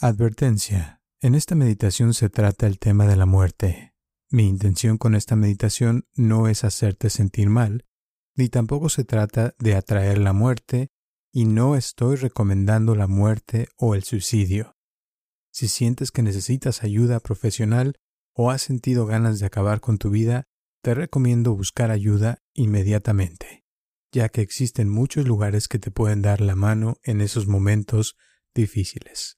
Advertencia. En esta meditación se trata el tema de la muerte. Mi intención con esta meditación no es hacerte sentir mal, ni tampoco se trata de atraer la muerte, y no estoy recomendando la muerte o el suicidio. Si sientes que necesitas ayuda profesional o has sentido ganas de acabar con tu vida, te recomiendo buscar ayuda inmediatamente, ya que existen muchos lugares que te pueden dar la mano en esos momentos difíciles.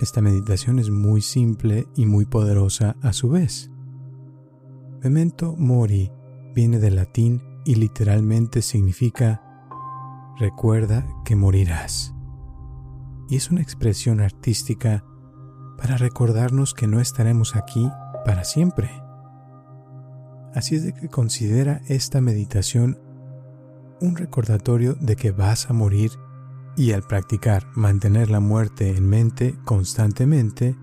Esta meditación es muy simple y muy poderosa a su vez. Memento mori viene del latín y literalmente significa recuerda que morirás. Y es una expresión artística para recordarnos que no estaremos aquí para siempre. Así es de que considera esta meditación un recordatorio de que vas a morir y al practicar mantener la muerte en mente constantemente,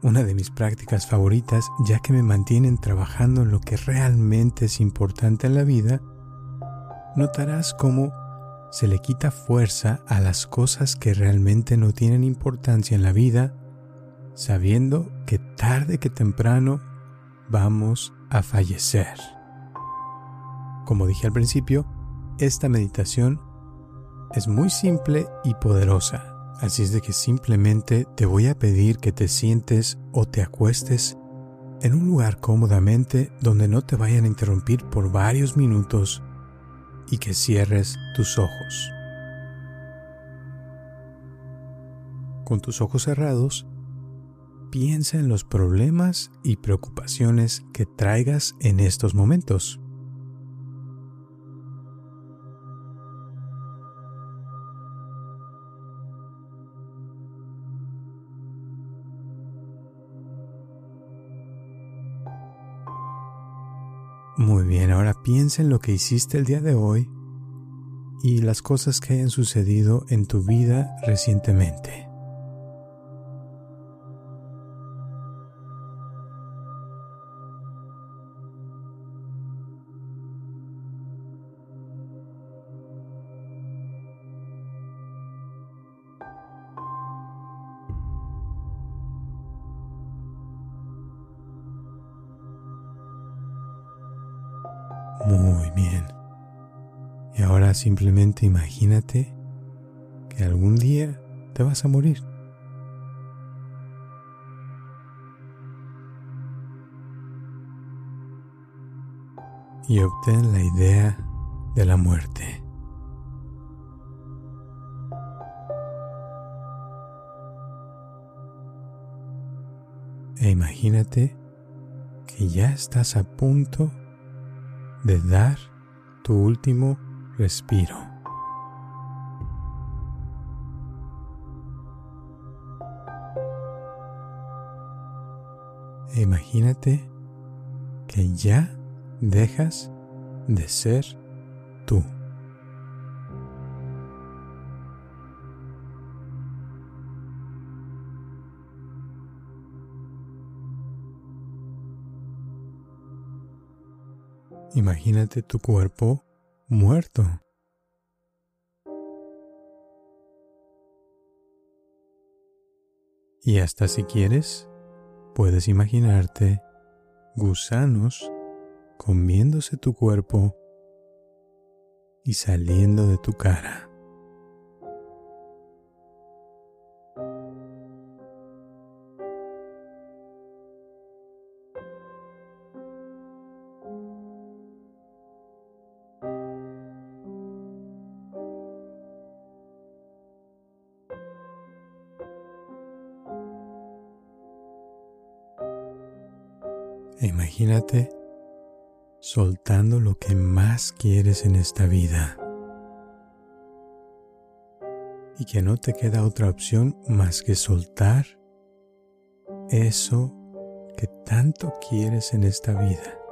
una de mis prácticas favoritas ya que me mantienen trabajando en lo que realmente es importante en la vida, notarás cómo se le quita fuerza a las cosas que realmente no tienen importancia en la vida, sabiendo que tarde que temprano vamos a fallecer. Como dije al principio, esta meditación es muy simple y poderosa, así es de que simplemente te voy a pedir que te sientes o te acuestes en un lugar cómodamente donde no te vayan a interrumpir por varios minutos y que cierres tus ojos. Con tus ojos cerrados, piensa en los problemas y preocupaciones que traigas en estos momentos. Bien, ahora piensa en lo que hiciste el día de hoy y las cosas que hayan sucedido en tu vida recientemente. Muy bien. Y ahora simplemente imagínate que algún día te vas a morir. Y obtén la idea de la muerte. E imagínate que ya estás a punto de dar tu último respiro. Imagínate que ya dejas de ser tú. Imagínate tu cuerpo muerto. Y hasta si quieres, puedes imaginarte gusanos comiéndose tu cuerpo y saliendo de tu cara. Soltando lo que más quieres en esta vida. y que no te queda otra opción más que soltar eso que tanto quieres en esta vida.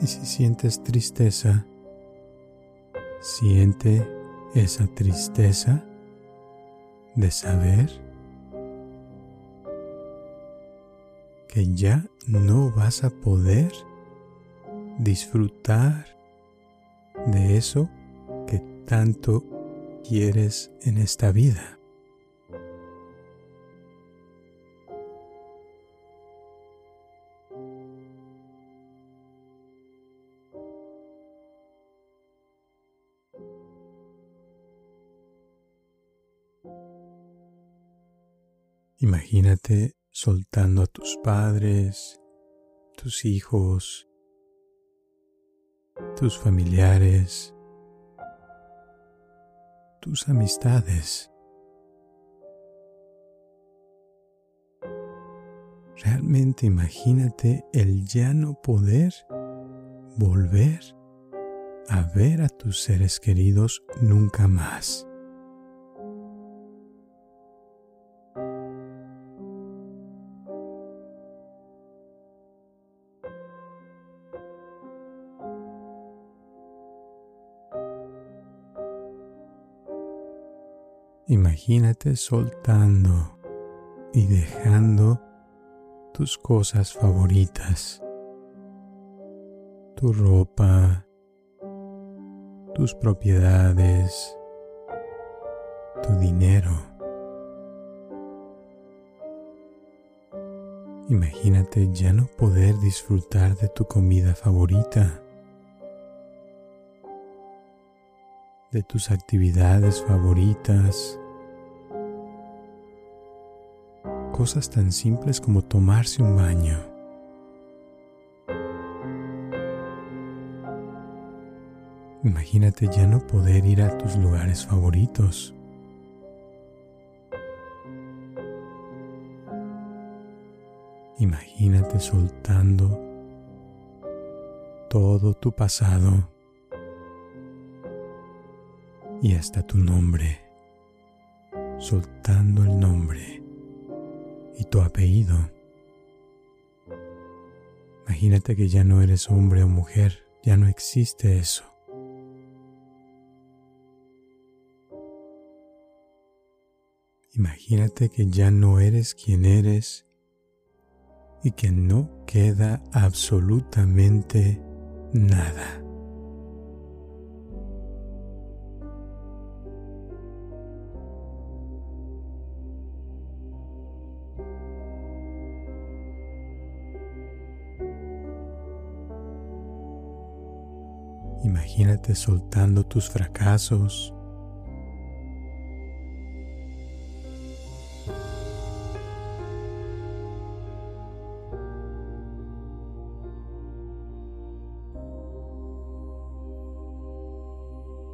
Y si sientes tristeza, siente esa tristeza de saber que ya no vas a poder disfrutar de eso que tanto quieres en esta vida. Imagínate soltando a tus padres, tus hijos, tus familiares, tus amistades. Realmente imagínate el ya no poder volver a ver a tus seres queridos nunca más. Imagínate soltando y dejando tus cosas favoritas, tu ropa, tus propiedades, tu dinero. Imagínate ya no poder disfrutar de tu comida favorita, de tus actividades favoritas, cosas tan simples como tomarse un baño. Imagínate ya no poder ir a tus lugares favoritos. Imagínate soltando todo tu pasado y hasta tu nombre, soltando el nombre y tu apellido. Imagínate que ya no eres hombre o mujer, ya no existe eso. Imagínate que ya no eres quien eres y que no queda absolutamente nada. Imagínate soltando tus fracasos.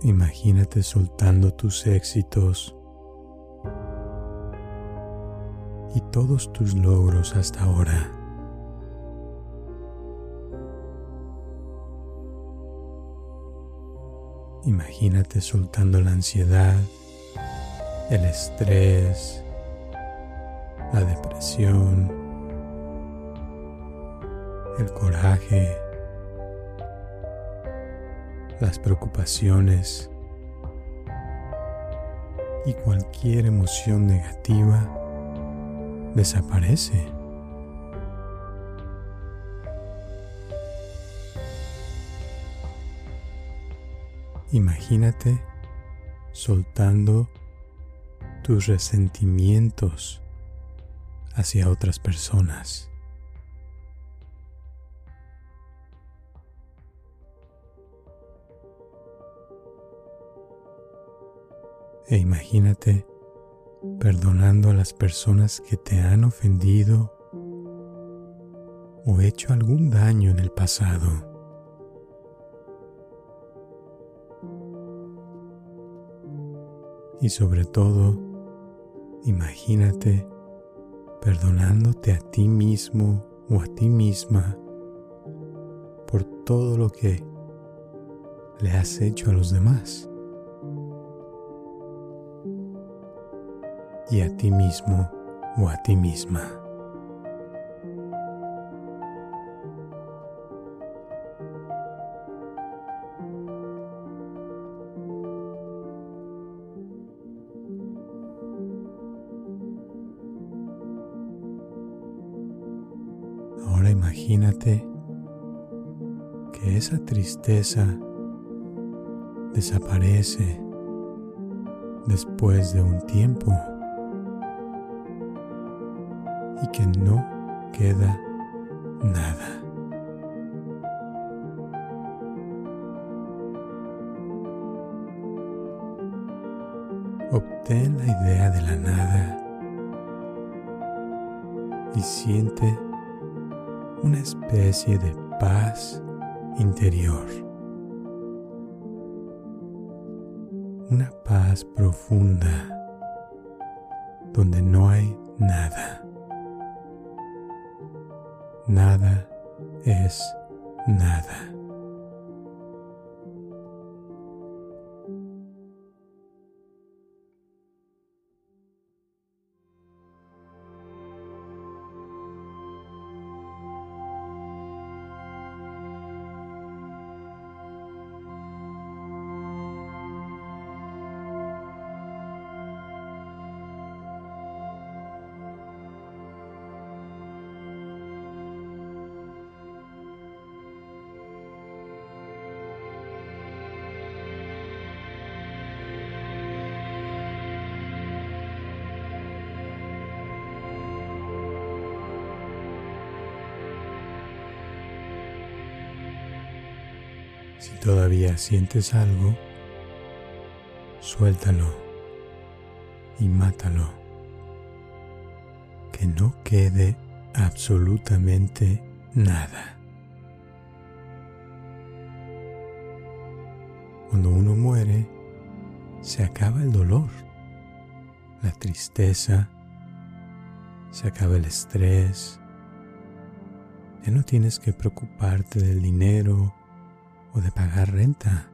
Imagínate soltando tus éxitos y todos tus logros hasta ahora. Imagínate soltando la ansiedad, el estrés, la depresión, el coraje, las preocupaciones y cualquier emoción negativa desaparece. Imagínate soltando tus resentimientos hacia otras personas. E imagínate perdonando a las personas que te han ofendido o hecho algún daño en el pasado. Y sobre todo, imagínate perdonándote a ti mismo o a ti misma por todo lo que le has hecho a los demás. Y a ti mismo o a ti misma. Esa tristeza desaparece después de un tiempo y que no queda nada. Obtén la idea de la nada y siente una especie de paz interior. Una paz profunda donde no hay nada. Nada todavía sientes algo, suéltalo y mátalo. Que no quede absolutamente nada. Cuando uno muere, se acaba el dolor, la tristeza, se acaba el estrés. Ya no tienes que preocuparte del dinero de pagar renta.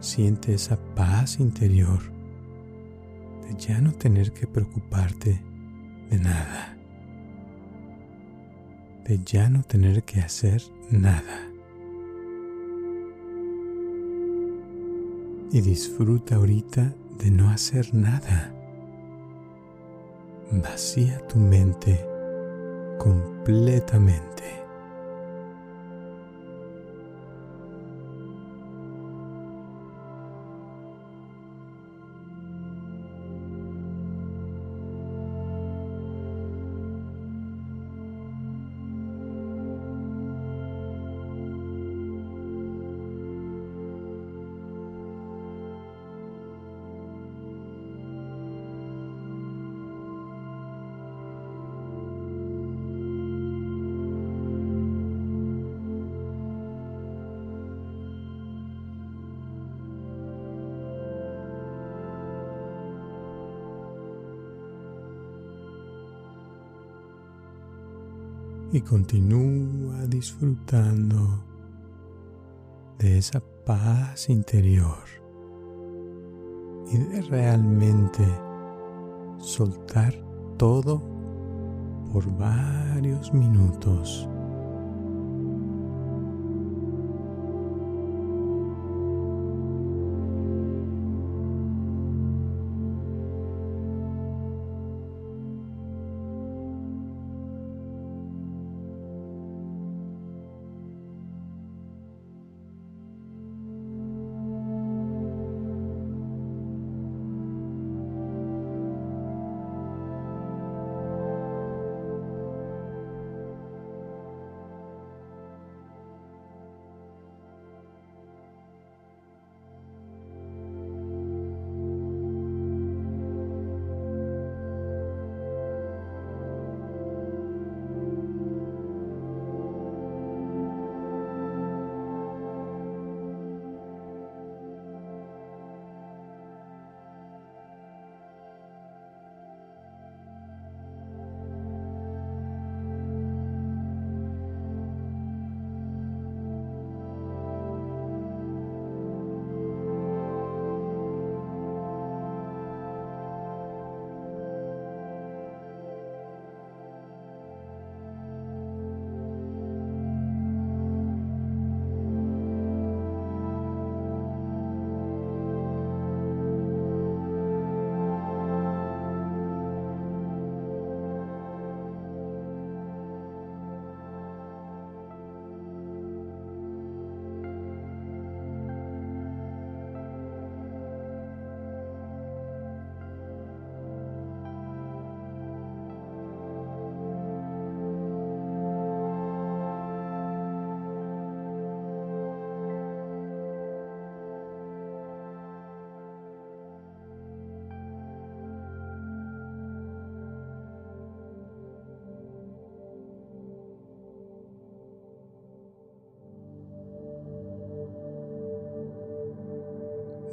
Siente esa paz interior de ya no tener que preocuparte de nada, de ya no tener que hacer nada. Y disfruta ahorita de no hacer nada. Vacía tu mente completamente. Y continúa disfrutando de esa paz interior y de realmente soltar todo por varios minutos.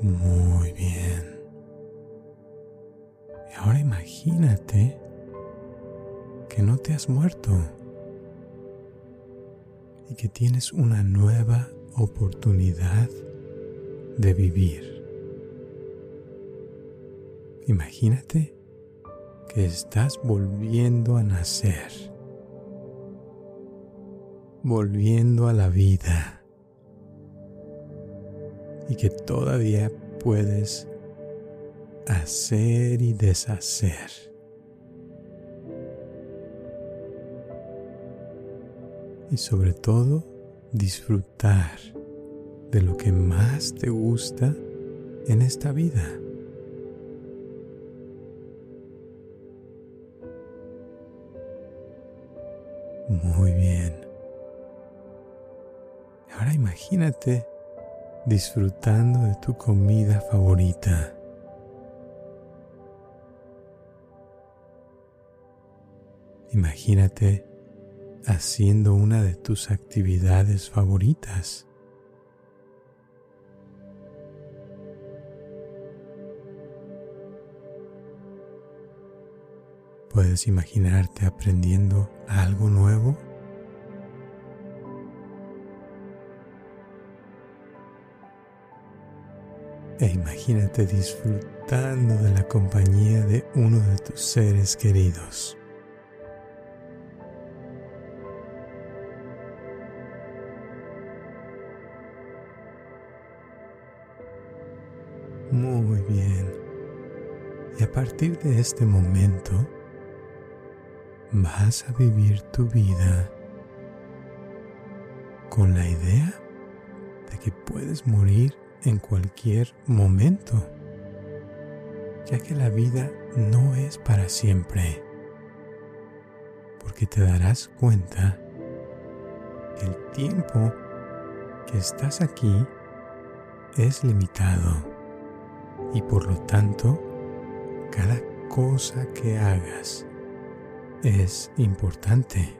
Muy bien. Y ahora imagínate que no te has muerto y que tienes una nueva oportunidad de vivir. Imagínate que estás volviendo a nacer, volviendo a la vida y que todavía puedes hacer y deshacer. Y sobre todo disfrutar de lo que más te gusta en esta vida. Muy bien. Ahora imagínate disfrutando de tu comida favorita. Imagínate haciendo una de tus actividades favoritas. ¿Puedes imaginarte aprendiendo algo nuevo? E imagínate disfrutando de la compañía de uno de tus seres queridos. Muy bien. Y a partir de este momento, vas a vivir tu vida con la idea de que puedes morir en cualquier momento, ya que la vida no es para siempre, porque te darás cuenta que el tiempo que estás aquí es limitado y por lo tanto cada cosa que hagas es importante.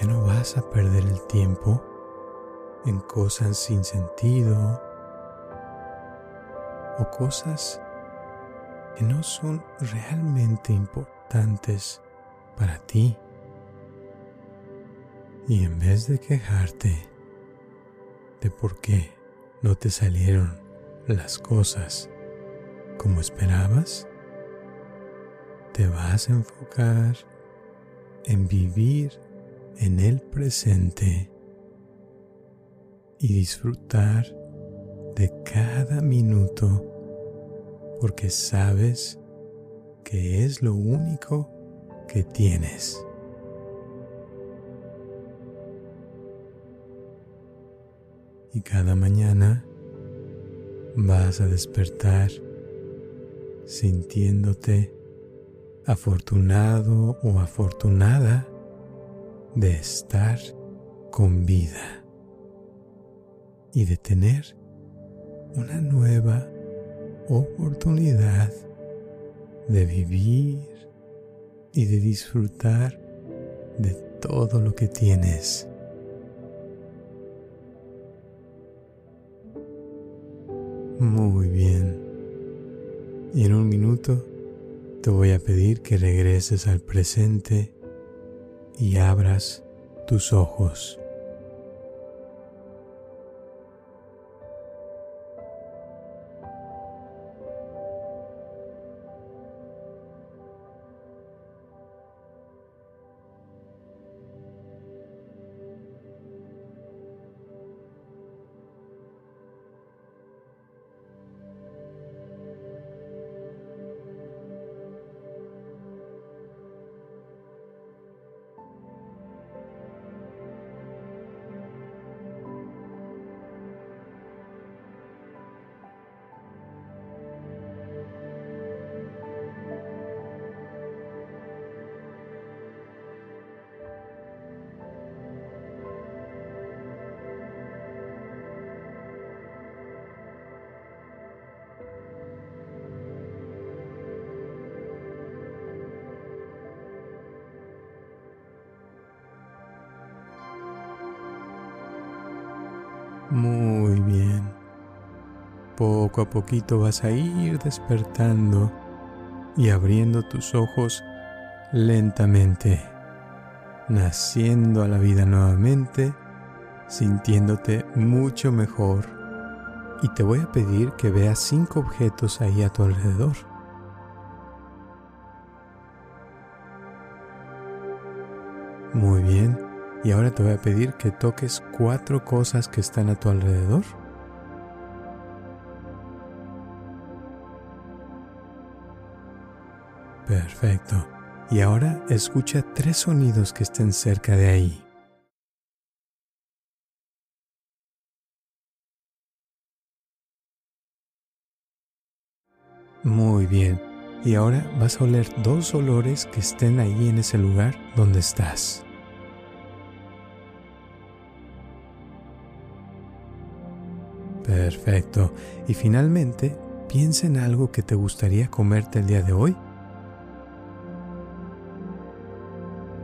Ya no vas a perder el tiempo en cosas sin sentido o cosas que no son realmente importantes para ti. Y en vez de quejarte de por qué no te salieron las cosas como esperabas, te vas a enfocar en vivir en el presente y disfrutar de cada minuto porque sabes que es lo único que tienes. Y cada mañana vas a despertar sintiéndote afortunado o afortunada de estar con vida y de tener una nueva oportunidad de vivir y de disfrutar de todo lo que tienes. Muy bien. Y en un minuto te voy a pedir que regreses al presente y abras tus ojos. Muy bien. Poco a poquito vas a ir despertando y abriendo tus ojos lentamente, naciendo a la vida nuevamente, sintiéndote mucho mejor. Y te voy a pedir que veas cinco objetos ahí a tu alrededor. Ahora te voy a pedir que toques cuatro cosas que están a tu alrededor. Perfecto. Y ahora escucha tres sonidos que estén cerca de ahí. Muy bien. Y ahora vas a oler dos olores que estén ahí en ese lugar donde estás. Perfecto. Y finalmente, piensa en algo que te gustaría comerte el día de hoy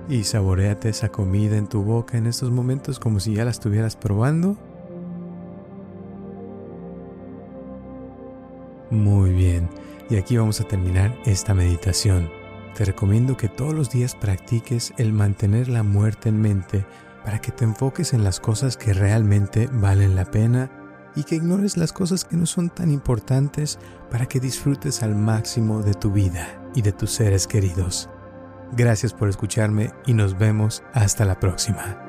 y saboreate esa comida en tu boca en estos momentos como si ya la estuvieras probando. Muy bien, y aquí vamos a terminar esta meditación. Te recomiendo que todos los días practiques el mantener la muerte en mente para que te enfoques en las cosas que realmente valen la pena y que ignores las cosas que no son tan importantes para que disfrutes al máximo de tu vida y de tus seres queridos. Gracias por escucharme y nos vemos hasta la próxima.